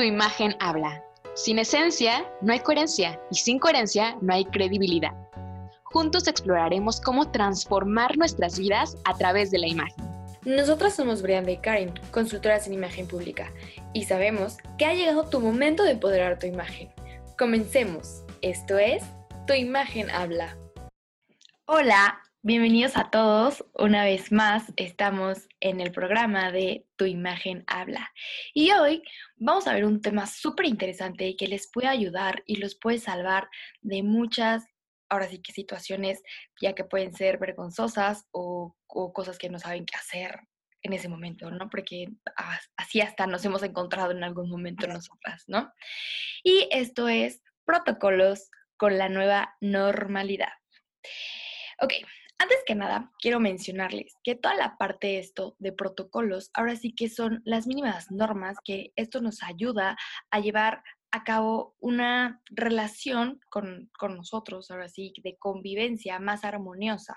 Tu imagen habla. Sin esencia no hay coherencia y sin coherencia no hay credibilidad. Juntos exploraremos cómo transformar nuestras vidas a través de la imagen. Nosotras somos Brianda y Karen, consultoras en imagen pública, y sabemos que ha llegado tu momento de empoderar tu imagen. Comencemos. Esto es Tu imagen habla. Hola, bienvenidos a todos. Una vez más estamos en el programa de Tu imagen habla. Y hoy vamos a ver un tema súper interesante que les puede ayudar y los puede salvar de muchas, ahora sí que situaciones, ya que pueden ser vergonzosas o, cosas que no saben qué hacer en ese momento, ¿no? Porque así hasta nos hemos encontrado en algún momento nosotras, ¿no? Y esto es protocolos con la nueva normalidad. Ok, antes que nada, quiero mencionarles que toda la parte de esto de protocolos, ahora sí que son las mínimas normas que esto nos ayuda a llevar a cabo una relación con, con, nosotros, ahora sí, de convivencia más armoniosa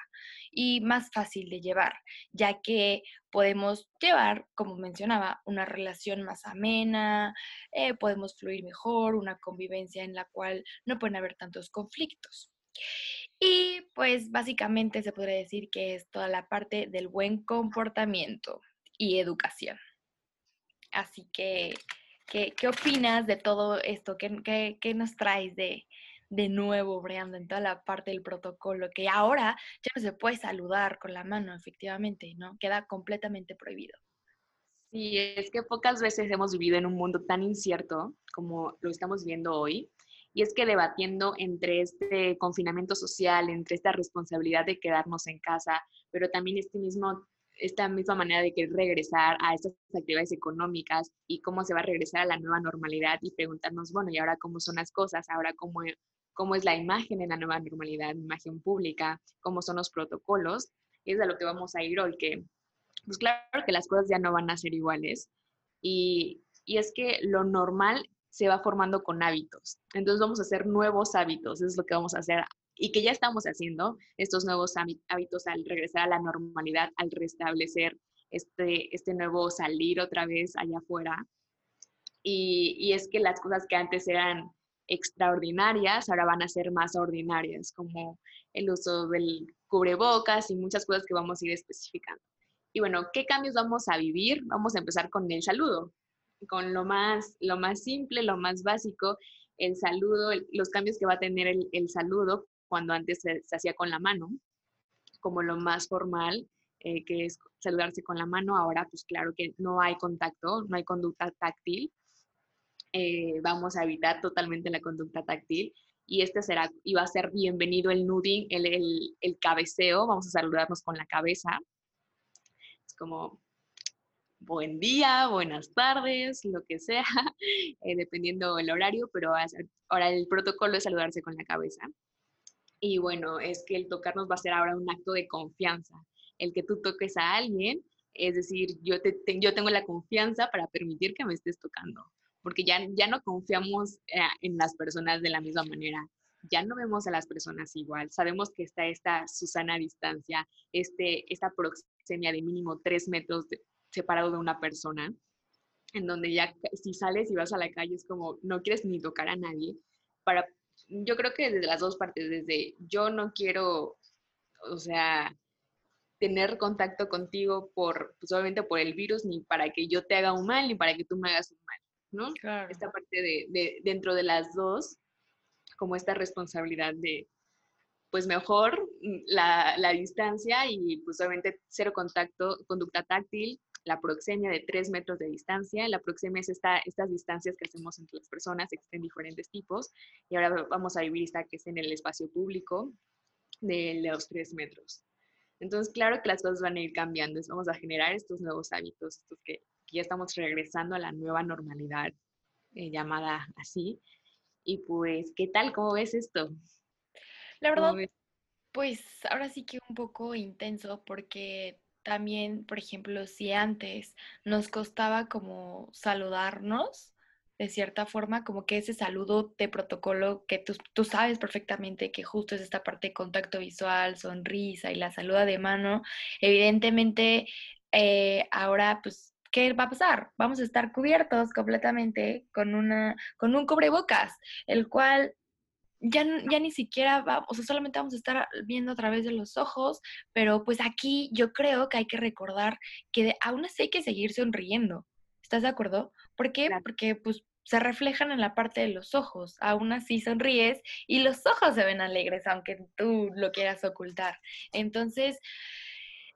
y más fácil de llevar, ya que podemos llevar, como mencionaba, una relación más amena, eh, podemos fluir mejor, una convivencia en la cual no pueden haber tantos conflictos. Y pues básicamente se podría decir que es toda la parte del buen comportamiento y educación. Así que, ¿qué, qué opinas de todo esto? ¿Qué, qué, qué nos traes de, de nuevo, Brianda, en toda la parte del protocolo? Que ahora ya no se puede saludar con la mano, efectivamente, ¿no? Queda completamente prohibido. Sí, es que pocas veces hemos vivido en un mundo tan incierto como lo estamos viendo hoy y es que debatiendo entre este confinamiento social, entre esta responsabilidad de quedarnos en casa, pero también este mismo, esta misma manera de regresar a estas actividades económicas y cómo se va a regresar a la nueva normalidad y preguntarnos, bueno, ¿y ahora cómo son las cosas? ¿Ahora cómo, cómo es la imagen en la nueva normalidad, imagen pública? ¿Cómo son los protocolos? es a lo que vamos a ir hoy, que pues claro que las cosas ya no van a ser iguales. Y, y es que lo normal se va formando con hábitos. Entonces vamos a hacer nuevos hábitos, eso es lo que vamos a hacer y que ya estamos haciendo, estos nuevos hábitos al regresar a la normalidad, al restablecer este, este nuevo salir otra vez allá afuera. Y, y es que las cosas que antes eran extraordinarias ahora van a ser más ordinarias, como el uso del cubrebocas y muchas cosas que vamos a ir especificando. Y bueno, ¿qué cambios vamos a vivir? Vamos a empezar con el saludo con lo más, lo más simple, lo más básico, el saludo, los cambios que va a tener el, saludo cuando antes se, hacía con la mano, como lo más formal, eh, que es saludarse con la mano. Ahora, pues claro que no hay contacto, no hay conducta táctil. Eh, vamos a evitar totalmente la conducta táctil y este será, y va a ser bienvenido el nuding, el, el, el cabeceo, vamos a saludarnos con la cabeza. Es como buen día, buenas tardes, lo que sea, eh, dependiendo el horario, pero ahora el protocolo es saludarse con la cabeza. Y bueno, es que el tocarnos va a ser ahora un acto de confianza. El que tú toques a alguien, es decir, yo, te, yo tengo la confianza para permitir que me estés tocando, porque ya, ya no confiamos eh, en las personas de la misma manera ya no vemos a las personas igual. Sabemos que está esta Susana distancia, este, esta proxemia de mínimo tres metros de, separado de una persona, en donde ya si sales y vas a la calle es como no quieres ni tocar a nadie. Para, yo creo que desde las dos partes, desde yo no quiero, o sea, tener contacto contigo por, pues obviamente por el virus, ni para que yo te haga un mal, ni para que tú me hagas un mal, ¿no? Esta parte de, de, dentro de las dos, como esta responsabilidad de, pues mejor la, la, distancia y pues obviamente cero contacto, conducta táctil, la proxemia de tres metros de distancia. La proxemia es esta, estas distancias que hacemos entre las personas, existen diferentes tipos. Y ahora vamos a vivir esta que es en el espacio público de los tres metros. Entonces, claro que las cosas van a ir cambiando. Vamos a generar estos nuevos hábitos, estos que, ya estamos regresando a la nueva normalidad eh, llamada así. Y pues, ¿qué tal? ¿Cómo ves esto? La verdad, pues ahora sí que un poco intenso porque también, por ejemplo, si antes nos costaba como saludarnos, de cierta forma, como que ese saludo de protocolo que tú, tú, sabes perfectamente que justo es esta parte de contacto visual, sonrisa y la saluda de mano, evidentemente eh, ahora pues ¿qué va a pasar? Vamos a estar cubiertos completamente con, una, con un cubrebocas, el cual ya, ya ni siquiera va, o sea, solamente vamos a estar viendo a través de los ojos, pero pues aquí yo creo que hay que recordar que aún así hay que seguir sonriendo. ¿Estás de acuerdo? ¿Por qué? Porque pues se reflejan en la parte de los ojos. Aún así sonríes y los ojos se ven alegres, aunque tú lo quieras ocultar. Entonces,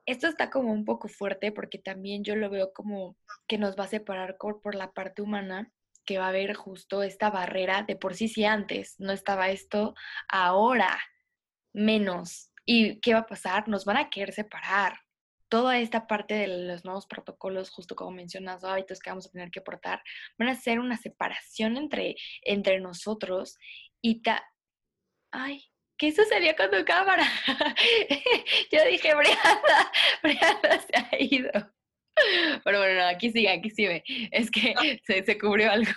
esto está como un poco fuerte porque también yo lo veo como que nos va a separar por la parte humana que va a haber justo esta barrera de por sí si antes no estaba esto, ahora menos. ¿Y qué va a pasar? Nos van a querer separar. Toda esta parte de los nuevos protocolos, justo como mencionas, hábitos que vamos a tener que portar, van a ser una separación entre, entre nosotros y ta... Ay, ¿qué sucedió con tu cámara? Yo dije, Brianda, Brianda se ha ido. No, aquí sigue, aquí sigue. Es que se, se cubrió algo.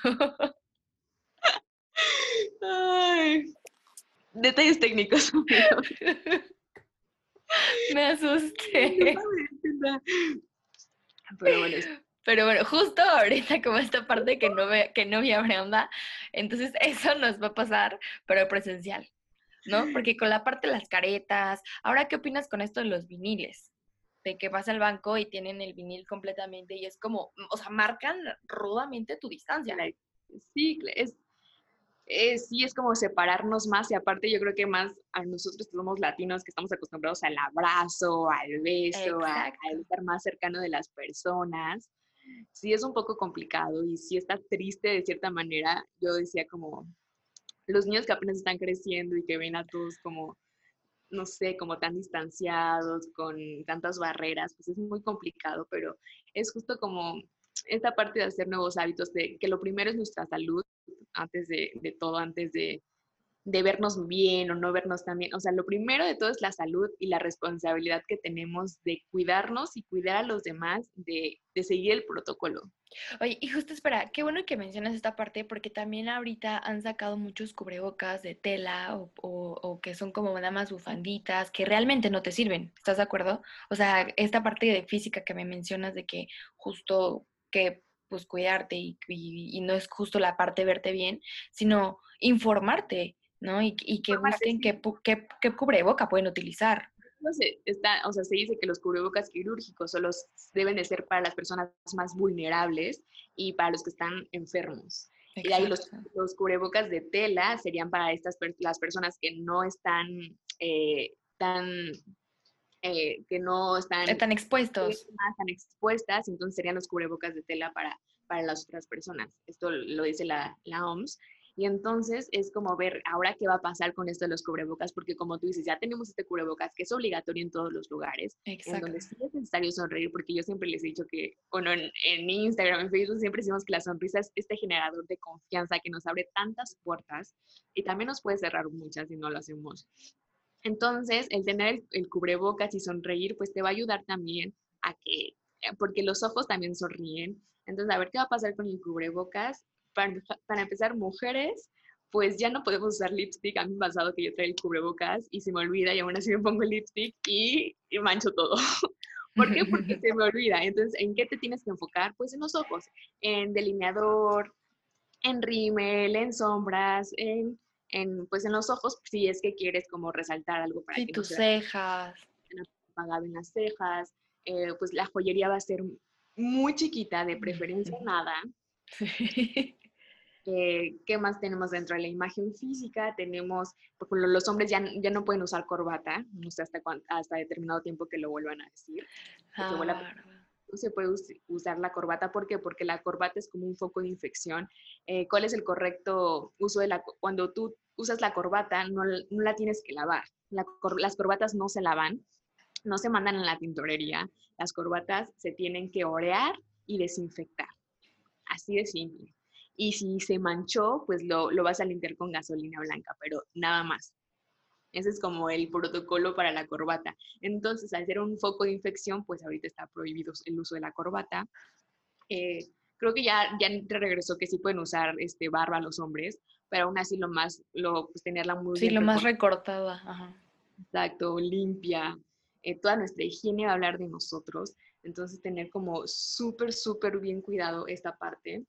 Ay, detalles técnicos. Me asusté. Pero bueno, pero bueno, justo ahorita como esta parte que no, ve, que no vi a Brenda, entonces eso nos va a pasar, pero presencial, ¿no? Porque con la parte de las caretas, ahora, ¿qué opinas con esto de los viniles? De que vas al banco y tienen el vinil completamente y es como, o sea, marcan rudamente tu distancia. Sí, es, sí es como separarnos más y aparte yo creo que más a nosotros que somos latinos que estamos acostumbrados al abrazo, al beso, a, estar más cercano de las personas. Sí es un poco complicado y sí está triste de cierta manera. Yo decía como los niños que apenas están creciendo y que ven a todos como no sé, como tan distanciados, con tantas barreras, pues es muy complicado, pero es justo como esta parte de hacer nuevos hábitos, de que lo primero es nuestra salud, antes de, de todo, antes de, de vernos bien o no vernos tan bien. O sea, lo primero de todo es la salud y la responsabilidad que tenemos de cuidarnos y cuidar a los demás, de, de seguir el protocolo. Oye, y justo espera, qué bueno que mencionas esta parte porque también ahorita han sacado muchos cubrebocas de tela o, o, que son como nada más bufanditas que realmente no te sirven, ¿estás de acuerdo? O sea, esta parte de física que me mencionas de que justo que pues cuidarte y, y, y no es justo la parte de verte bien, sino informarte ¿no? Y, y que busquen qué, qué, qué, cubreboca pueden utilizar. No sé, está, o sea, se dice que los cubrebocas quirúrgicos solo deben de ser para las personas más vulnerables y para los que están enfermos. Y ahí los, los, cubrebocas de tela serían para estas las personas que no están eh, tan eh, que no están tan expuestos tan expuestas entonces serían los cubrebocas de tela para para las otras personas esto lo dice la, la OMS y entonces es como ver ahora qué va a pasar con esto de los cubrebocas, porque como tú dices, ya tenemos este cubrebocas que es obligatorio en todos los lugares, Exacto. en donde sí es necesario sonreír, porque yo siempre les he dicho que, bueno, en, en Instagram, en Facebook, siempre decimos que la sonrisa es este generador de confianza que nos abre tantas puertas y también nos puede cerrar muchas si no lo hacemos. Entonces, el tener el, el cubrebocas y sonreír, pues te va a ayudar también a que, eh, porque los ojos también sonríen. Entonces, a ver qué va a pasar con el cubrebocas para, empezar, mujeres, pues ya no podemos usar lipstick. A mí me ha pasado que yo traigo el cubrebocas y se me olvida y aún así me pongo el lipstick y, y mancho todo. ¿Por qué? Porque se me olvida. Entonces, ¿en qué te tienes que enfocar? Pues en los ojos, en delineador, en rímel, en sombras, en, en, pues en los ojos, si es que quieres como resaltar algo para sí, que tus no cejas. Apagado en las cejas. Eh, pues la joyería va a ser muy chiquita, de preferencia nada. Sí. Eh, ¿Qué más tenemos dentro de la imagen física? Tenemos, por ejemplo, los hombres ya, ya no pueden usar corbata, no sé hasta, hasta determinado tiempo que lo vuelvan a decir. Ah, no se puede usar la corbata, ¿por qué? Porque la corbata es como un foco de infección. Eh, ¿Cuál es el correcto uso de la Cuando tú usas la corbata, no, no la tienes que lavar. La, las corbatas no se lavan, no se mandan en la tintorería. Las corbatas se tienen que orear y desinfectar. Así de simple y si se manchó, pues lo, lo, vas a limpiar con gasolina blanca, pero nada más. Ese es como el protocolo para la corbata. Entonces, al ser un foco de infección, pues ahorita está prohibido el uso de la corbata. Eh, creo que ya, ya regresó que sí pueden usar este, barba los hombres, pero aún así lo más, lo, pues tenerla muy Sí, lo más recortada. Ajá. Exacto, limpia. Eh, toda nuestra higiene va a hablar de nosotros. Entonces, tener como súper, súper bien cuidado esta parte,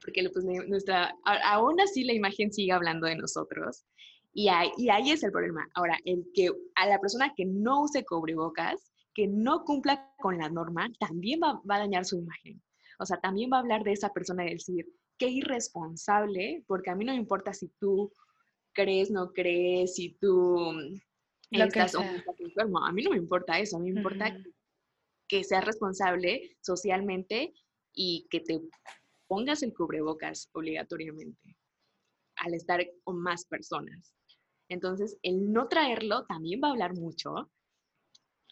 porque pues, nuestra, aún así la imagen sigue hablando de nosotros. Y ahí, y ahí es el problema. Ahora, el que a la persona que no use cubrebocas, que no cumpla con la norma, también va, va a dañar su imagen. O sea, también va a hablar de esa persona y decir, qué irresponsable, porque a mí no me importa si tú crees, no crees, si tú Lo estás, o enfermo. A mí no me importa eso, a mí me importa que seas responsable socialmente y que te pongas el cubrebocas obligatoriamente al estar con más personas. Entonces, el no traerlo también va a hablar mucho.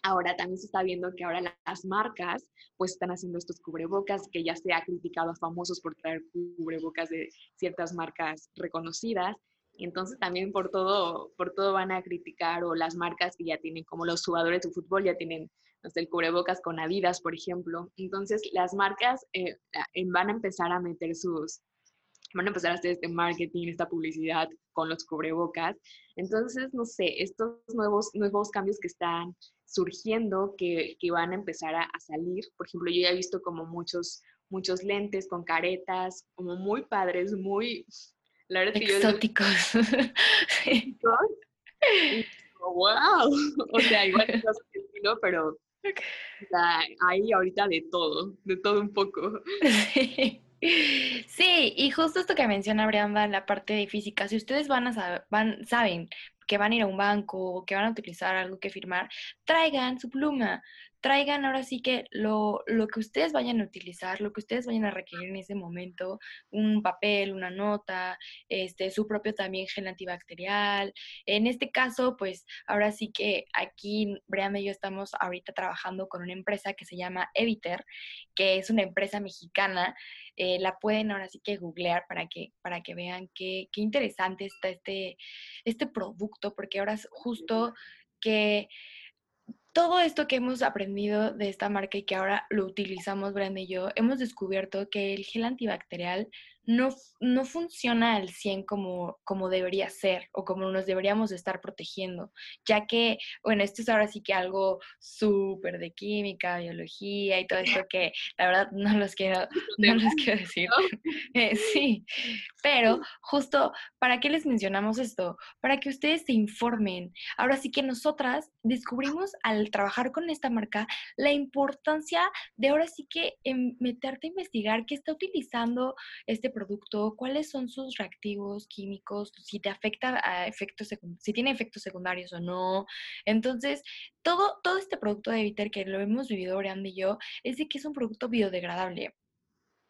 Ahora también se está viendo que ahora las marcas pues están haciendo estos cubrebocas, que ya se ha criticado a famosos por traer cubrebocas de ciertas marcas reconocidas. Y entonces también por todo, por todo van a criticar o las marcas que ya tienen, como los jugadores de fútbol ya tienen el cubrebocas con Adidas, por ejemplo. Entonces las marcas eh, van a empezar a meter sus, van a empezar a hacer este marketing, esta publicidad con los cubrebocas. Entonces, no sé, estos nuevos, nuevos cambios que están surgiendo, que, que van a empezar a, a, salir. Por ejemplo, yo ya he visto como muchos, muchos lentes con caretas, como muy padres, muy... La verdad Exóticos. Que yo wow. O sea, igual no estilo, pero hay ahorita de todo, de todo un poco. Sí. y justo esto que menciona Brianda la parte de física, si ustedes van a saber, van, saben que van a ir a un banco o que van a utilizar algo que firmar, traigan su pluma, traigan ahora sí que lo, lo, que ustedes vayan a utilizar, lo que ustedes vayan a requerir en ese momento, un papel, una nota, este, su propio también gel antibacterial. En este caso, pues ahora sí que aquí Brian y yo estamos ahorita trabajando con una empresa que se llama Eviter, que es una empresa mexicana. Eh, la pueden ahora sí que googlear para que, para que vean qué, qué interesante está este, este producto, porque ahora es justo que todo esto que hemos aprendido de esta marca y que ahora lo utilizamos, Brenda y yo, hemos descubierto que el gel antibacterial no, no funciona al 100 como, como debería ser o como nos deberíamos estar protegiendo, ya que, bueno, esto es ahora sí que algo súper de química, biología y todo esto que la verdad no los quiero, no los quiero decir. Eh, sí, pero justo, ¿para qué les mencionamos esto? Para que ustedes se informen. Ahora sí que nosotras descubrimos al trabajar con esta marca la importancia de ahora sí que meterte a investigar qué está utilizando este producto, cuáles son sus reactivos químicos, si te afecta a efectos si tiene efectos secundarios o no. Entonces, todo, todo este producto de Eviter que lo hemos vivido Brian y yo, es de que es un producto biodegradable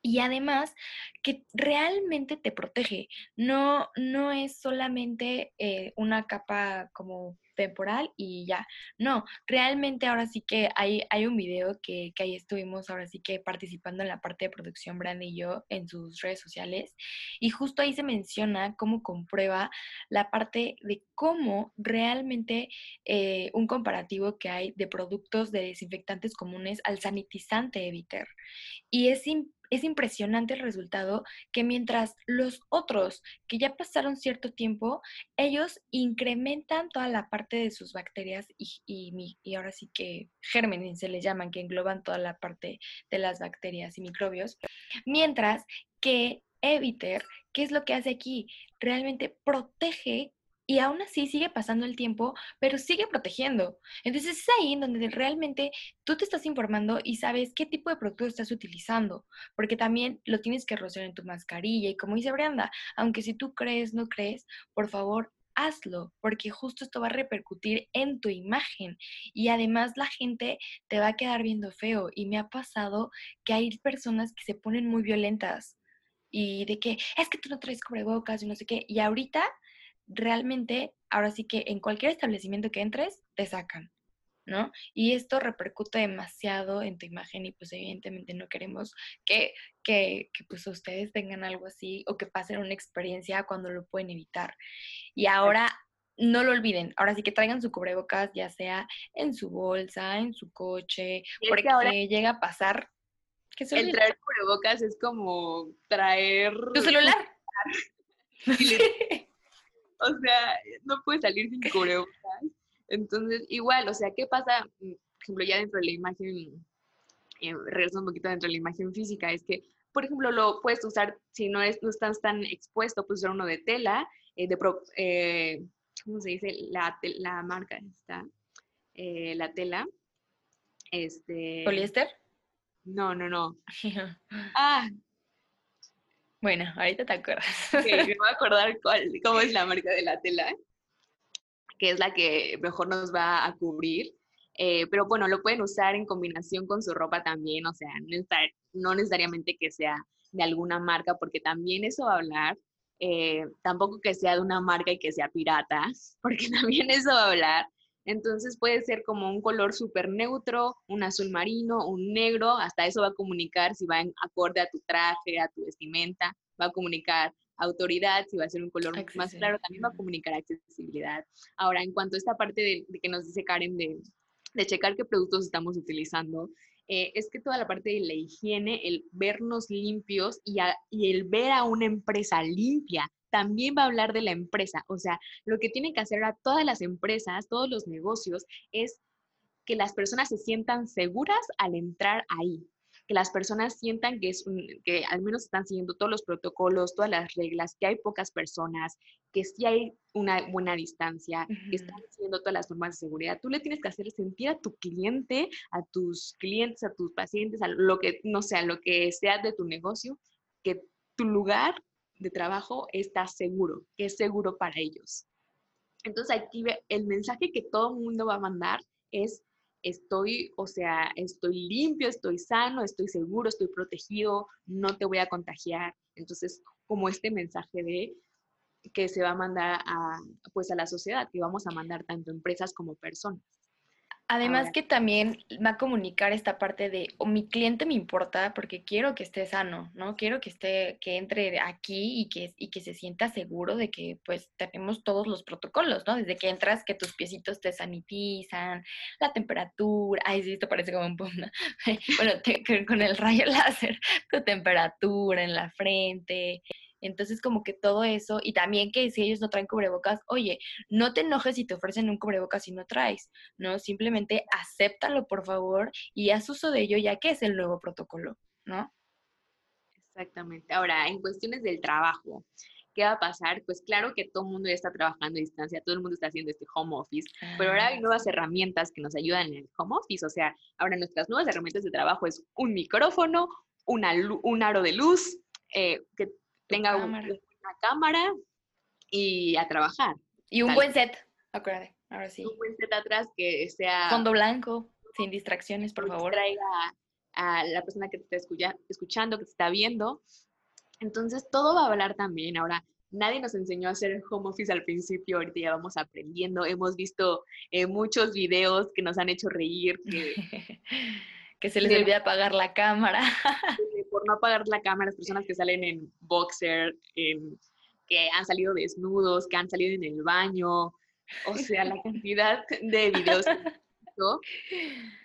y además que realmente te protege. No, no es solamente eh, una capa como temporal y ya. No, realmente ahora sí que hay, hay un video que, que, ahí estuvimos ahora sí que participando en la parte de producción, Brand y yo, en sus redes sociales. Y justo ahí se menciona cómo comprueba la parte de cómo realmente eh, un comparativo que hay de productos de desinfectantes comunes al sanitizante Eviter. Y es importante es impresionante el resultado que mientras los otros que ya pasaron cierto tiempo, ellos incrementan toda la parte de sus bacterias y, y, ahora sí que gérmenes se les llaman, que engloban toda la parte de las bacterias y microbios, mientras que Eviter, ¿qué es lo que hace aquí? Realmente protege y aún así sigue pasando el tiempo, pero sigue protegiendo. Entonces es ahí en donde realmente tú te estás informando y sabes qué tipo de producto estás utilizando, porque también lo tienes que rociar en tu mascarilla y como dice Brenda, aunque si tú crees, no crees, por favor, hazlo, porque justo esto va a repercutir en tu imagen y además la gente te va a quedar viendo feo y me ha pasado que hay personas que se ponen muy violentas y de que es que tú no traes cubrebocas y no sé qué, y ahorita realmente, ahora sí que en cualquier establecimiento que entres, te sacan, ¿no? Y esto repercute demasiado en tu imagen y pues evidentemente no queremos que, que, que pues ustedes tengan algo así o que pasen una experiencia cuando lo pueden evitar. Y ahora no lo olviden, ahora sí que traigan su cubrebocas, ya sea en su bolsa, en su coche, porque ahora llega a pasar que el traer cubrebocas es como traer tu celular. o sea, no puede salir sin cubrebocas. Entonces, igual, o sea, ¿qué pasa? Mm, por ejemplo, ya dentro de la imagen eh, regreso un poquito dentro de la imagen física, es que, por ejemplo, lo puedes usar, si no, es, no estás tan expuesto, puedes usar uno de tela, eh, de, eh, ¿cómo se dice? La, la marca está, la tela. Este, ¿Poliéster? No, no, no. ah. Bueno, ahorita te acuerdas. me voy a acordar cuál, cómo es la marca de la tela, que es la que mejor nos va a cubrir. Eh, pero bueno, lo pueden usar en combinación con su ropa también, o sea, no, necesariamente que sea de alguna marca, porque también eso va a hablar. Eh, tampoco que sea de una marca y que sea pirata, porque también eso va a hablar. Entonces puede ser como un color súper neutro, un azul marino, un negro, hasta eso va a comunicar si va en acorde a tu traje, a tu vestimenta, va a comunicar autoridad, si va a ser un color más claro, también va a comunicar accesibilidad. Ahora, en cuanto a esta parte de, que nos dice Karen de, de, checar qué productos estamos utilizando, eh, es que toda la parte de la higiene, el vernos limpios y, y el ver a una empresa limpia, también va a hablar de la empresa. O sea, lo que tienen que hacer a todas las empresas, todos los negocios, es que las personas se sientan seguras al entrar ahí, que las personas sientan que, es que al menos están siguiendo todos los protocolos, todas las reglas, que hay pocas personas, que sí hay una buena distancia, que están siguiendo todas las normas de seguridad. Tú le tienes que hacer sentir a tu cliente, a tus clientes, a tus pacientes, a lo que, no sé, a lo que sea de tu negocio, que tu lugar de trabajo está seguro, que es seguro para ellos. Entonces aquí el mensaje que todo el mundo va a mandar es estoy, o sea, estoy limpio, estoy sano, estoy seguro, estoy protegido, no te voy a contagiar. Entonces, como este mensaje de que se va a mandar a, pues a la sociedad, que vamos a mandar tanto empresas como personas. Además que también va a comunicar esta parte de, o mi cliente me importa porque quiero que esté sano, ¿no? Quiero que esté, que entre aquí y que, y que se sienta seguro de que pues tenemos todos los protocolos, ¿no? Desde que entras, que tus piecitos te sanitizan, la temperatura, ay, sí, esto parece como un punto, bueno, con el rayo láser, tu temperatura en la frente, entonces, como que todo eso, y también que si ellos no traen cubrebocas, oye, no te enojes si te ofrecen un cubrebocas si no traes, ¿no? Simplemente acéptalo, por favor, y haz uso de ello, ya que es el nuevo protocolo, ¿no? Exactamente. Ahora, en cuestiones del trabajo, ¿qué va a pasar? Pues claro que todo el mundo ya está trabajando a distancia, todo el mundo está haciendo este home office, pero ahora hay nuevas herramientas que nos ayudan en el home office, o sea, ahora nuestras nuevas herramientas de trabajo es un micrófono, una, un aro de luz, eh, que tenga una cámara y a trabajar. Y un buen set, acuérdate, ahora sí. Un buen set atrás que sea... Fondo blanco, sin distracciones, por favor. Traiga a la persona que te está escuchando, que te está viendo. Entonces, todo va a hablar también. Ahora, nadie nos enseñó a hacer home office al principio, ahorita ya vamos aprendiendo. Hemos visto eh, muchos videos que nos han hecho reír. Que, que se les olvida apagar la cámara. por no apagar la cámara, las personas que salen en boxer, que han salido desnudos, que han salido en el baño, o sea, la cantidad de videos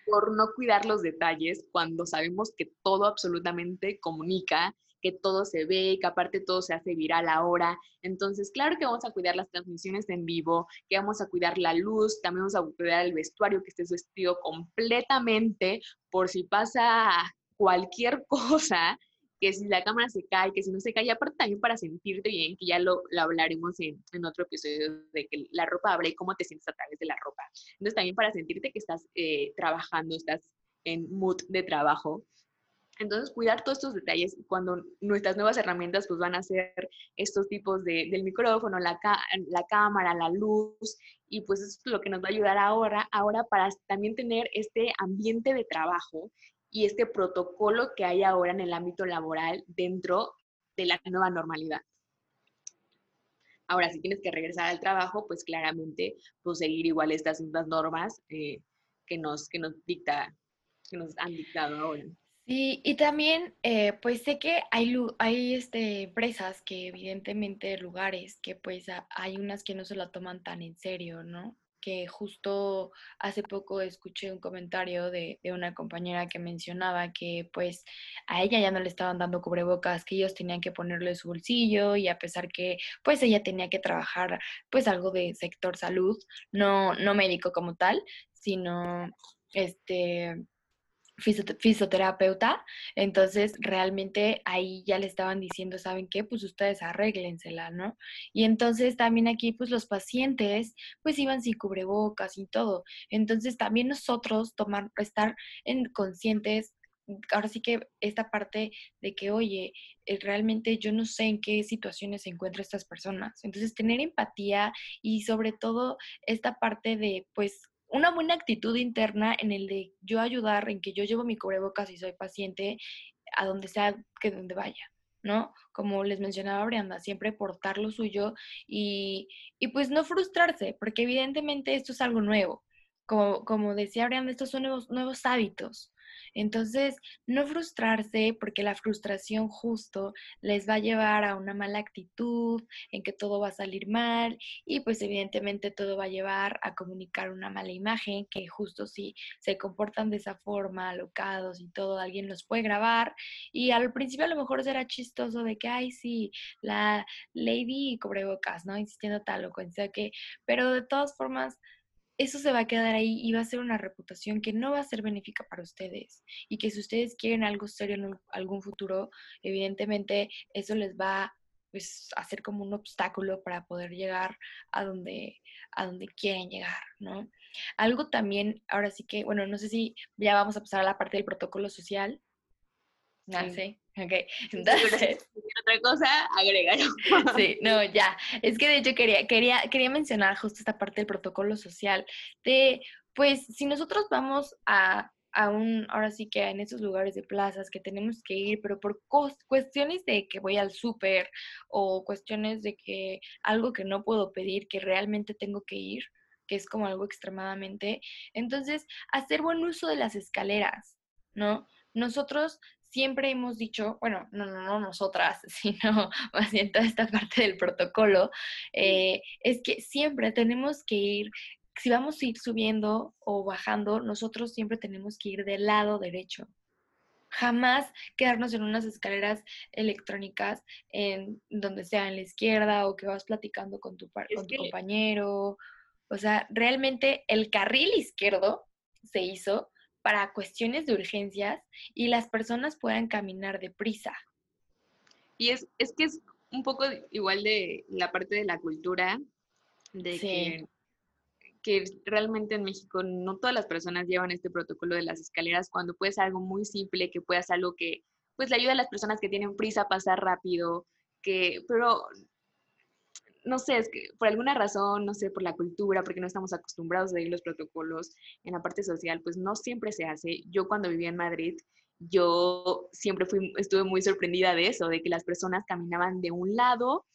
por no cuidar los detalles cuando sabemos que todo absolutamente comunica, que todo se ve, que aparte todo se hace viral ahora. Entonces, claro que vamos a cuidar las transmisiones en vivo, que vamos a cuidar la luz, también vamos a cuidar el vestuario, que esté vestido completamente por si pasa cualquier cosa, que si la cámara se cae, que si no se cae, aparte también para sentirte bien, que ya lo, hablaremos en, en, otro episodio de que la ropa habla y cómo te sientes a través de la ropa. Entonces también para sentirte que estás eh, trabajando, estás en mood de trabajo. Entonces, cuidar todos estos detalles cuando nuestras nuevas herramientas pues van a ser estos tipos de, del micrófono, la, la cámara, la luz, y pues eso es lo que nos va a ayudar ahora, ahora para también tener este ambiente de trabajo y este protocolo que hay ahora en el ámbito laboral dentro de la nueva normalidad. Ahora, si tienes que regresar al trabajo, pues claramente, pues seguir igual estas mismas normas eh, que, nos, que, nos dicta, que nos han dictado ahora. Sí, y también, eh, pues sé que hay, hay este, empresas que evidentemente lugares que pues hay unas que no se la toman tan en serio, ¿no? Que justo hace poco escuché un comentario de, una compañera que mencionaba que pues a ella ya no le estaban dando cubrebocas, que ellos tenían que ponerle su bolsillo y a pesar que pues ella tenía que trabajar pues algo de sector salud, no, no médico como tal, sino este fisioterapeuta, entonces realmente ahí ya le estaban diciendo, ¿saben qué? Pues ustedes arréglensela, ¿no? Y entonces también aquí pues los pacientes pues iban sin cubrebocas y todo. Entonces también nosotros tomar, estar en conscientes ahora sí que esta parte de que, oye, eh, realmente yo no sé en qué situaciones se encuentran estas personas. Entonces, tener empatía y sobre todo esta parte de, pues, una buena actitud interna en el de yo ayudar, en que yo llevo mi cubrebocas y soy paciente a donde sea que donde vaya, ¿no? Como les mencionaba Brianda, siempre portar lo suyo y, y pues no frustrarse, porque evidentemente esto es algo nuevo. Como, como decía Brianda, estos son nuevos, nuevos hábitos. Entonces, no frustrarse porque la frustración justo les va a llevar a una mala actitud, en que todo va a salir mal y pues evidentemente todo va a llevar a comunicar una mala imagen, que justo si se comportan de esa forma, alocados y todo, alguien los puede grabar y al principio a lo mejor será chistoso de que, ay, sí, la lady cobrebocas, ¿no? Insistiendo tal o cual que, pero de todas formas eso se va a quedar ahí y va a ser una reputación que no va a ser benéfica para ustedes. Y que si ustedes quieren algo serio en algún futuro, evidentemente eso les va pues, a ser como un obstáculo para poder llegar a donde, a donde quieren llegar, ¿no? Algo también, ahora sí que, bueno, no sé si ya vamos a pasar a la parte del protocolo social. No sé. Ok, entonces. otra cosa, agrégalo. Sí, no, ya. Es que de hecho quería, quería, quería mencionar justo esta parte del protocolo social. De, pues, si nosotros vamos a, a un, ahora sí que en esos lugares de plazas que tenemos que ir, pero por cuestiones de que voy al súper o cuestiones de que algo que no puedo pedir, que realmente tengo que ir, que es como algo extremadamente, entonces hacer buen uso de las escaleras, ¿no? Nosotros siempre hemos dicho, bueno, no, no, no nosotras, sino más bien toda esta parte del protocolo, eh, es que siempre tenemos que ir, si vamos a ir subiendo o bajando, nosotros siempre tenemos que ir del lado derecho. Jamás quedarnos en unas escaleras electrónicas en donde sea en la izquierda o que vas platicando con tu, con tu compañero. O sea, realmente el carril izquierdo se hizo para cuestiones de urgencias y las personas puedan caminar deprisa. Y es, es que es un poco igual de la parte de la cultura, de que, que, realmente en México no todas las personas llevan este protocolo de las escaleras cuando puede ser algo muy simple, que pueda ser algo que pues le ayuda a las personas que tienen prisa a pasar rápido, que, pero no sé, es que por alguna razón, no sé, por la cultura, porque no estamos acostumbrados a seguir los protocolos en la parte social, pues no siempre se hace. Yo cuando vivía en Madrid, yo siempre fui, estuve muy sorprendida de eso, de que las personas caminaban de un lado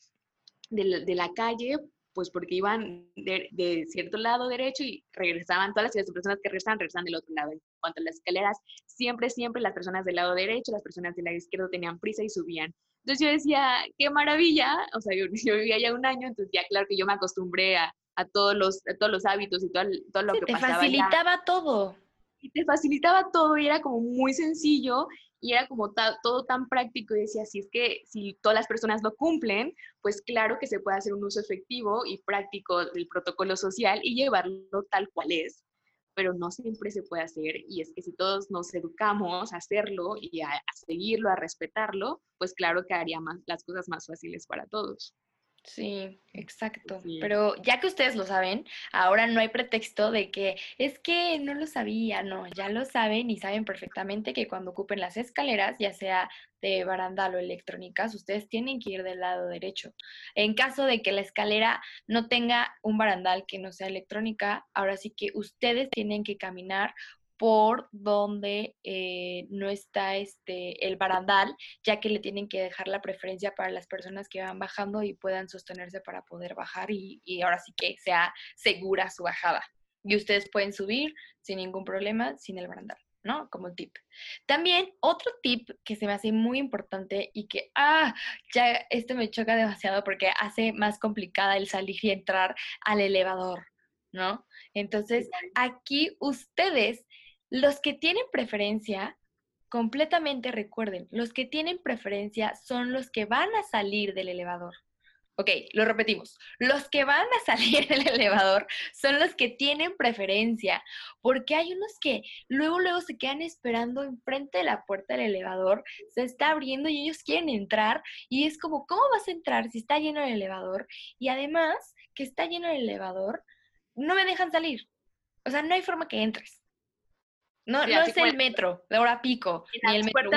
de la, calle, pues porque iban de, cierto lado derecho y regresaban, todas las personas que regresaban, regresaban del otro lado. En cuanto a las escaleras, siempre, siempre las personas del lado derecho, las personas del lado izquierdo tenían prisa y subían. Entonces yo decía, qué maravilla, o sea, yo, vivía ya un año, entonces ya claro que yo me acostumbré a, todos, los, todos los hábitos y todo, todo lo que te pasaba. Te facilitaba todo. Y te facilitaba todo y era como muy sencillo y era como todo tan práctico y decía, si es que si todas las personas lo cumplen, pues claro que se puede hacer un uso efectivo y práctico del protocolo social y llevarlo tal cual es pero no siempre se puede hacer y es que si todos nos educamos a hacerlo y a, seguirlo, a respetarlo, pues claro que haría más, las cosas más fáciles para todos. Sí, exacto. Pero ya que ustedes lo saben, ahora no hay pretexto de que es que no lo sabía, no, ya lo saben y saben perfectamente que cuando ocupen las escaleras, ya sea de barandal o electrónicas, ustedes tienen que ir del lado derecho. En caso de que la escalera no tenga un barandal que no sea electrónica, ahora sí que ustedes tienen que caminar por donde eh, no está este, el barandal, ya que le tienen que dejar la preferencia para las personas que van bajando y puedan sostenerse para poder bajar y, y ahora sí que sea segura su bajada. Y ustedes pueden subir sin ningún problema sin el barandal. ¿no? Como tip. También otro tip que se me hace muy importante y que, ah, ya este me choca demasiado porque hace más complicada el salir y entrar al elevador, ¿no? Entonces, aquí ustedes los que tienen preferencia, completamente recuerden, los que tienen preferencia son los que van a salir del elevador. Ok, lo repetimos. Los que van a salir del elevador son los que tienen preferencia, porque hay unos que luego, luego se quedan esperando enfrente de la puerta del elevador, se está abriendo y ellos quieren entrar y es como, ¿cómo vas a entrar si está lleno el elevador? Y además que está lleno el elevador, no me dejan salir. O sea, no hay forma que entres. No, no es el metro, de hora pico, ni el metro.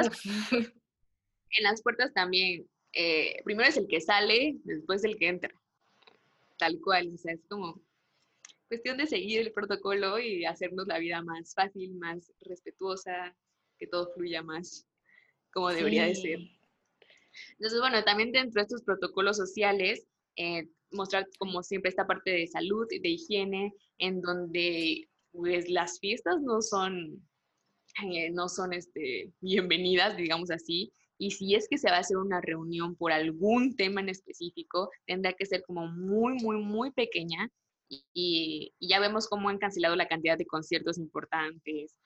en las puertas también eh, primero es el que sale, después el que entra. Tal cual, o sea, es como cuestión de seguir el protocolo y hacernos la vida más fácil, más respetuosa, que todo fluya más como debería de ser. Entonces, bueno, también dentro de estos protocolos sociales, eh, mostrar como siempre esta parte de salud, de higiene, en donde pues las fiestas no son, eh, no son este, bienvenidas, digamos así, y si es que se va a hacer una reunión por algún tema en específico, tendrá que ser como muy, muy, muy pequeña. Y, ya vemos cómo han cancelado la cantidad de conciertos importantes.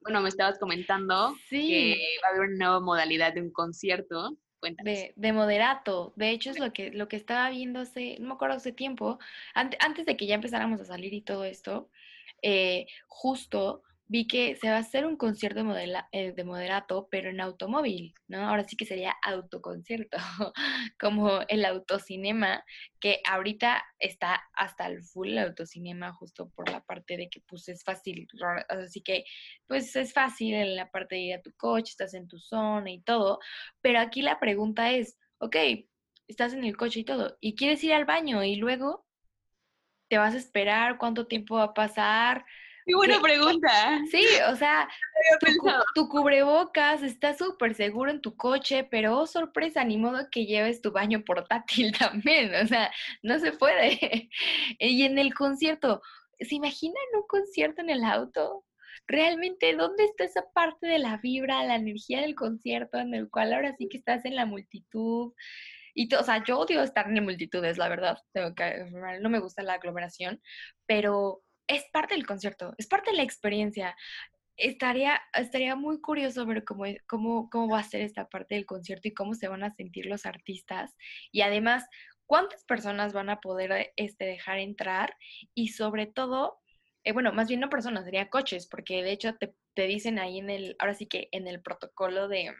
bueno, me estabas comentando que va a haber una nueva modalidad de un concierto. De, de, moderato. De hecho, es lo que, lo que estaba viendo hace, no me acuerdo hace tiempo, antes, de que ya empezáramos a salir y todo esto, eh, justo vi que se va a hacer un concierto eh, de, moderato, pero en automóvil, ¿no? Ahora sí que sería autoconcierto, como el autocinema, que ahorita está hasta el full el autocinema, justo por la parte de que pues es fácil, así que pues es fácil en la parte de ir a tu coche, estás en tu zona y todo, pero aquí la pregunta es, ok, estás en el coche y todo, y quieres ir al baño y luego te vas a esperar, cuánto tiempo va a pasar, Qué buena pregunta. Sí, o sea, tu, cubrebocas está súper seguro en tu coche, pero oh, sorpresa, ni modo que lleves tu baño portátil también, o sea, no se puede. Y en el concierto, ¿se imaginan un concierto en el auto? Realmente, ¿dónde está esa parte de la vibra, la energía del concierto en el cual ahora sí que estás en la multitud? Y, o sea, yo odio estar en multitudes, la verdad. No me gusta la aglomeración, pero es parte del concierto, es parte de la experiencia. Estaría, estaría muy curioso ver cómo, cómo, cómo va a ser esta parte del concierto y cómo se van a sentir los artistas. Y además, cuántas personas van a poder este, dejar entrar y sobre todo, eh, bueno, más bien no personas, serían coches, porque de hecho te, te, dicen ahí en el, ahora sí que en el protocolo de,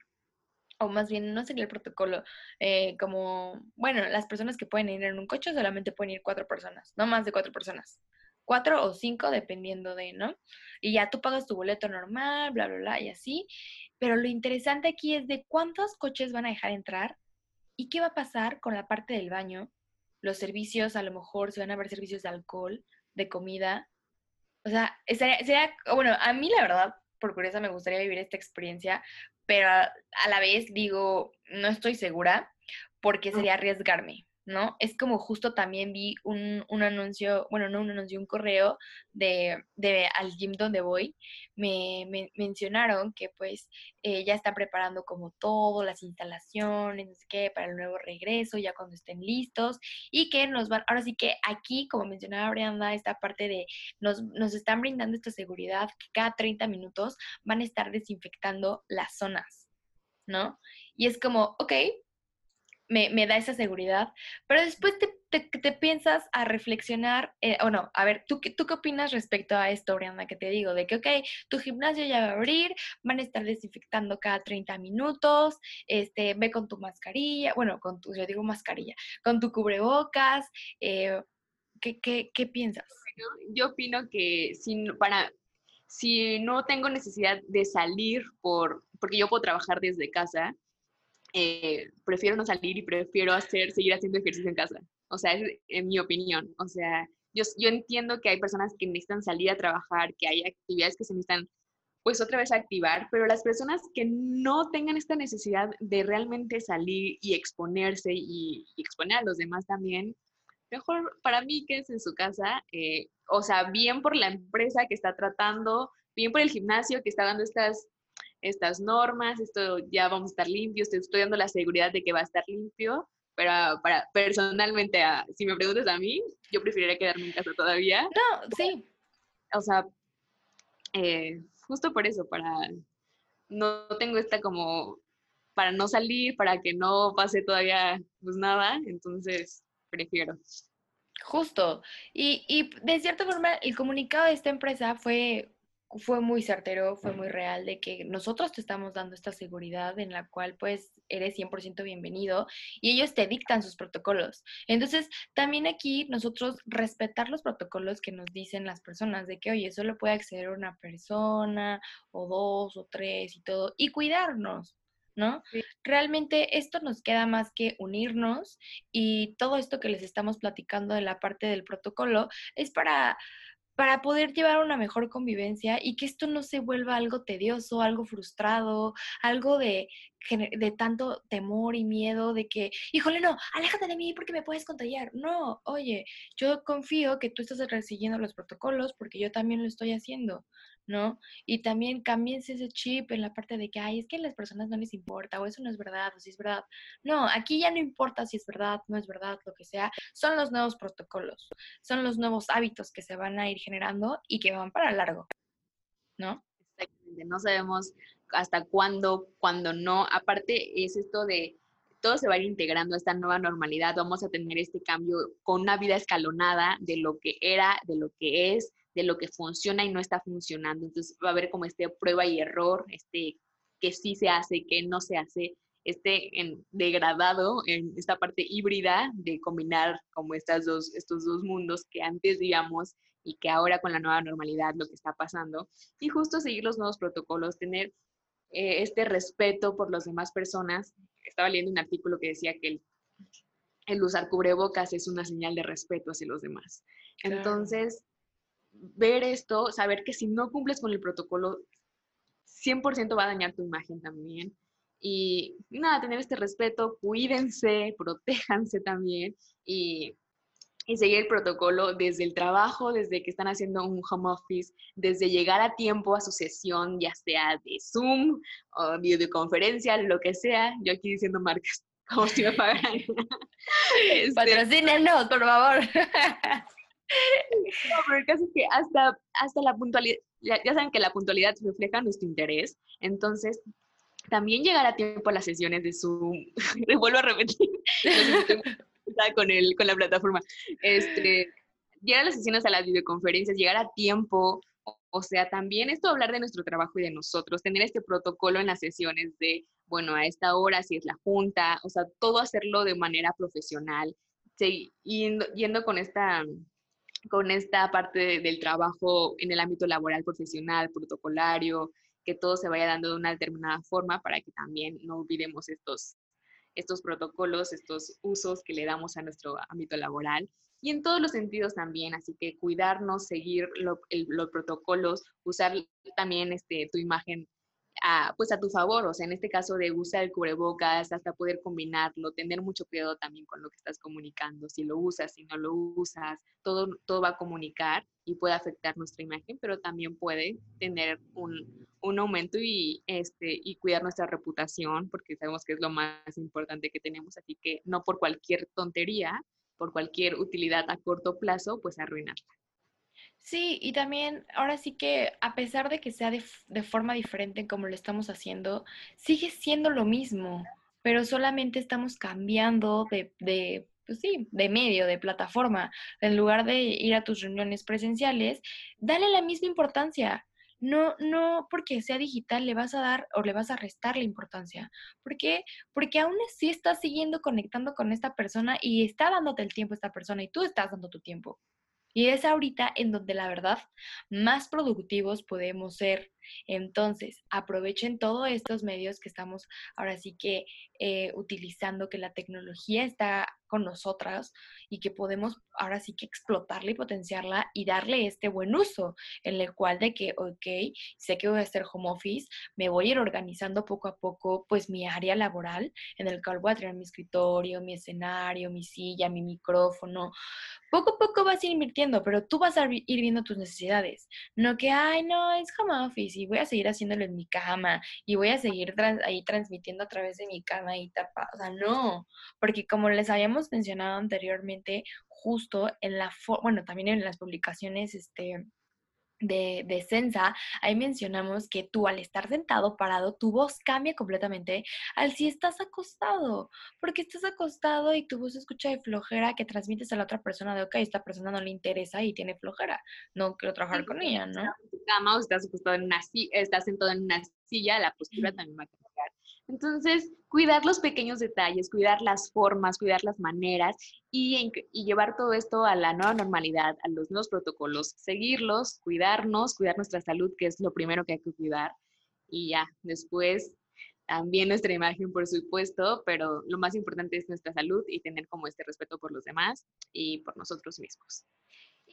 o más bien no sería el protocolo, eh, como, bueno, las personas que pueden ir en un coche solamente pueden ir cuatro personas, no más de cuatro personas cuatro o cinco, dependiendo de, ¿no? Y ya tú pagas tu boleto normal, bla, bla, bla, y así. Pero lo interesante aquí es de cuántos coches van a dejar entrar y qué va a pasar con la parte del baño, los servicios, a lo mejor se van a ver servicios de alcohol, de comida. O sea, sería, bueno, a mí la verdad, por curiosa, me gustaría vivir esta experiencia, pero a la vez digo, no estoy segura porque sería arriesgarme. ¿No? Es como justo también vi un, anuncio, bueno, no un anuncio, un correo de, de al gym donde voy, me, mencionaron que pues eh, ya están preparando como todo, las instalaciones, no sé qué, para el nuevo regreso, ya cuando estén listos, y que nos van, ahora sí que aquí, como mencionaba Brianda, esta parte de nos, nos están brindando esta seguridad que cada 30 minutos van a estar desinfectando las zonas, ¿no? Y es como, ok, me, da esa seguridad, pero después te, te, piensas a reflexionar, eh, o no, a ver, ¿tú, ¿tú qué opinas respecto a esto, Brianna, que te digo? De que, ok, tu gimnasio ya va a abrir, van a estar desinfectando cada 30 minutos, este, ve con tu mascarilla, bueno, con tu, yo digo mascarilla, con tu cubrebocas, eh, ¿qué, qué, qué, piensas? yo opino que si, para, si no tengo necesidad de salir por, porque yo puedo trabajar desde casa, eh, prefiero no salir y prefiero hacer, seguir haciendo ejercicio en casa. O sea, es mi opinión. O sea, yo, yo entiendo que hay personas que necesitan salir a trabajar, que hay actividades que se necesitan pues otra vez activar, pero las personas que no tengan esta necesidad de realmente salir y exponerse y, exponer a los demás también, mejor para mí que es en su casa, eh, o sea, bien por la empresa que está tratando, bien por el gimnasio que está dando estas estas normas, esto ya vamos a estar limpios, te estoy dando la seguridad de que va a estar limpio, pero para personalmente, si me preguntas a mí, yo preferiría quedarme en casa todavía. No, sí. O sea, eh, justo por eso, para no tengo esta como para no salir, para que no pase todavía pues nada, entonces prefiero. Justo. Y, y de cierta forma, el comunicado de esta empresa fue fue muy certero, fue muy real de que nosotros te estamos dando esta seguridad en la cual pues eres 100% bienvenido y ellos te dictan sus protocolos. Entonces, también aquí nosotros respetar los protocolos que nos dicen las personas de que, oye, solo puede acceder una persona o dos o tres y todo, y cuidarnos. ¿No? Realmente esto nos queda más que unirnos y todo esto que les estamos platicando de la parte del protocolo es para para poder llevar una mejor convivencia y que esto no se vuelva algo tedioso, algo frustrado, algo de, de tanto temor y miedo de que, híjole, no, aléjate de mí porque me puedes contagiar. No, oye, yo confío que tú estás siguiendo los protocolos porque yo también lo estoy haciendo. ¿No? Y también cámbiense ese chip en la parte de que, ay, es que a las personas no les importa, o eso no es verdad, o si es verdad. No, aquí ya no importa si es verdad, no es verdad, lo que sea, son los nuevos protocolos, son los nuevos hábitos que se van a ir generando y que van para largo, ¿no? Exactamente, no sabemos hasta cuándo, cuándo no. Aparte es esto de todo se va a ir integrando a esta nueva normalidad, vamos a tener este cambio con una vida escalonada de lo que era, de lo que es, de lo que funciona y no está funcionando. Entonces va a haber como este prueba y error, este que sí se hace, que no se hace, este en, degradado en esta parte híbrida de combinar como estas dos, estos dos mundos que antes digamos y que ahora con la nueva normalidad lo que está pasando. Y justo seguir los nuevos protocolos, tener eh, este respeto por las demás personas. Estaba leyendo un artículo que decía que el, el usar cubrebocas es una señal de respeto hacia los demás. Entonces, ver esto, saber que si no cumples con el protocolo, 100% va a dañar tu imagen también. Y nada, tener este respeto, cuídense, protéjanse también y, y, seguir el protocolo desde el trabajo, desde que están haciendo un home office, desde llegar a tiempo a su sesión, ya sea de Zoom o videoconferencia, lo que sea. Yo aquí diciendo marcas, como si me pagaran. este, Patrocínenos, por favor. No, pero el caso es que hasta, hasta la puntualidad, ya, saben que la puntualidad refleja nuestro interés, entonces también llegar a tiempo a las sesiones de Zoom, vuelvo a repetir, con, el, con la plataforma, este, llegar a las sesiones a las videoconferencias, llegar a tiempo, o sea, también esto hablar de nuestro trabajo y de nosotros, tener este protocolo en las sesiones de, bueno, a esta hora si es la junta, o sea, todo hacerlo de manera profesional, sí, yendo, yendo con esta con esta parte del trabajo en el ámbito laboral, profesional, protocolario, que todo se vaya dando de una determinada forma para que también no olvidemos estos, estos protocolos, estos usos que le damos a nuestro ámbito laboral y en todos los sentidos también, así que cuidarnos, seguir los protocolos, usar también este, tu imagen pues a tu favor, o sea, en este caso de usar el cubrebocas hasta poder combinarlo, tener mucho cuidado también con lo que estás comunicando, si lo usas, si no lo usas, todo, todo va a comunicar y puede afectar nuestra imagen, pero también puede tener un, un aumento y, este, y cuidar nuestra reputación, porque sabemos que es lo más importante que tenemos, así que no por cualquier tontería, por cualquier utilidad a corto plazo, pues arruinarla. Sí, y también ahora sí que a pesar de que sea de, de, forma diferente como lo estamos haciendo, sigue siendo lo mismo, pero solamente estamos cambiando de, de pues sí, de medio, de plataforma. En lugar de ir a tus reuniones presenciales, dale la misma importancia. No, no porque sea digital le vas a dar o le vas a restar la importancia. ¿Por qué? Porque aún así estás siguiendo conectando con esta persona y está dándote el tiempo esta persona y tú estás dando tu tiempo. Y es ahorita en donde la verdad más productivos podemos ser. Entonces, aprovechen todos estos medios que estamos ahora sí que eh, utilizando, que la tecnología está con nosotras y que podemos ahora sí que explotarla y potenciarla y darle este buen uso, en el cual de que, ok, sé que voy a hacer home office, me voy a ir organizando poco a poco pues mi área laboral, en el cual voy a tener mi escritorio, mi escenario, mi silla, mi micrófono. Poco a poco vas a ir invirtiendo, pero tú vas a ir viendo tus necesidades. No que, ay, no, es home office y voy a seguir haciéndolo en mi cama y voy a seguir ahí transmitiendo a través de mi cama y tapa. O sea, no, porque como les habíamos mencionado anteriormente, justo en la, bueno, también en las publicaciones este, de, de Sensa, ahí mencionamos que tú al estar sentado, parado, tu voz cambia completamente al si estás acostado, porque estás acostado y tu voz se escucha de flojera que transmites a la otra persona de, ok, esta persona no le interesa y tiene flojera, no quiero trabajar con ella, ¿no? cama o estás acostado en una estás sentado en una silla, la postura también va a cambiar. Entonces, cuidar los pequeños detalles, cuidar las formas, cuidar las maneras y, llevar todo esto a la nueva normalidad, a los nuevos protocolos, seguirlos, cuidarnos, cuidar nuestra salud, que es lo primero que hay que cuidar. Y ya, después también nuestra imagen, por supuesto, pero lo más importante es nuestra salud y tener como este respeto por los demás y por nosotros mismos.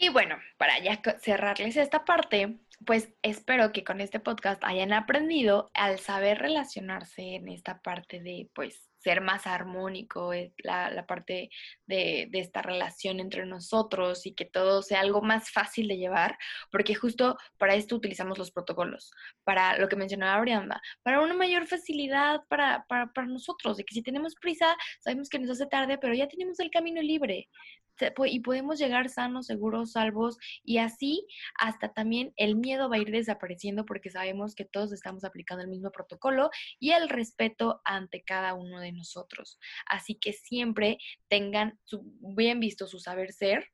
Y bueno, para ya cerrarles esta parte, pues espero que con este podcast hayan aprendido al saber relacionarse en esta parte de, pues, ser más armónico, eh, la, la parte de, de, esta relación entre nosotros y que todo sea algo más fácil de llevar, porque justo para esto utilizamos los protocolos, para lo que mencionaba Brianda, para una mayor facilidad para, para, para nosotros, de que si tenemos prisa, sabemos que nos hace tarde, pero ya tenemos el camino libre y podemos llegar sanos, seguros, salvos y así hasta también el miedo va a ir desapareciendo porque sabemos que todos estamos aplicando el mismo protocolo y el respeto ante cada uno de nosotros. Así que siempre tengan bien visto su saber ser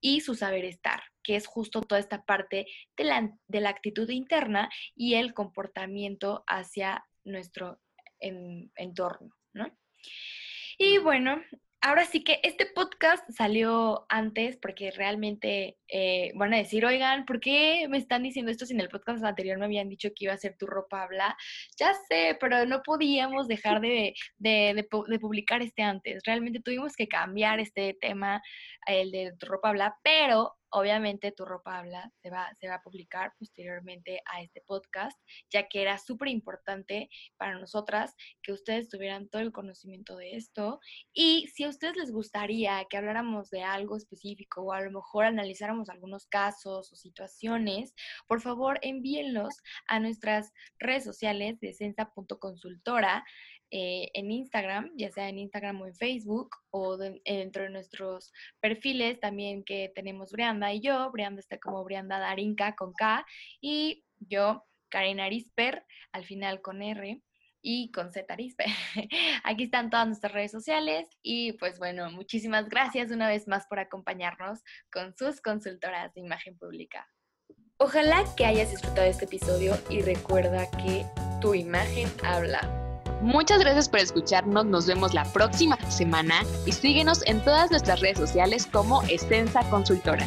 y su saber estar, que es justo toda esta parte de la, de la actitud interna y el comportamiento hacia nuestro entorno, ¿no? Y bueno, ahora sí que este podcast salió antes porque realmente eh, van a decir, oigan, ¿por qué me están diciendo esto si en el podcast anterior me habían dicho que iba a ser tu ropa habla? Ya sé, pero no podíamos dejar de, de, de, publicar este antes. Realmente tuvimos que cambiar este tema, el de tu ropa habla, pero Obviamente tu ropa habla se va, se va a publicar posteriormente a este podcast, ya que era súper importante para nosotras que ustedes tuvieran todo el conocimiento de esto. Y si a ustedes les gustaría que habláramos de algo específico o a lo mejor analizáramos algunos casos o situaciones, por favor envíenlos a nuestras redes sociales de sensa.consultora. Eh, en Instagram, ya sea en Instagram o en Facebook, o dentro de nuestros perfiles también que tenemos Brianda y yo. Brianda está como Brianda Darinka con K y yo, Karen Arisper, al final con R y con Z Arisper. Aquí están todas nuestras redes sociales y pues bueno, muchísimas gracias una vez más por acompañarnos con sus consultoras de imagen pública. Ojalá que hayas disfrutado este episodio y recuerda que tu imagen habla. Muchas gracias por escucharnos, nos vemos la próxima semana y síguenos en todas nuestras redes sociales como Extensa Consultora.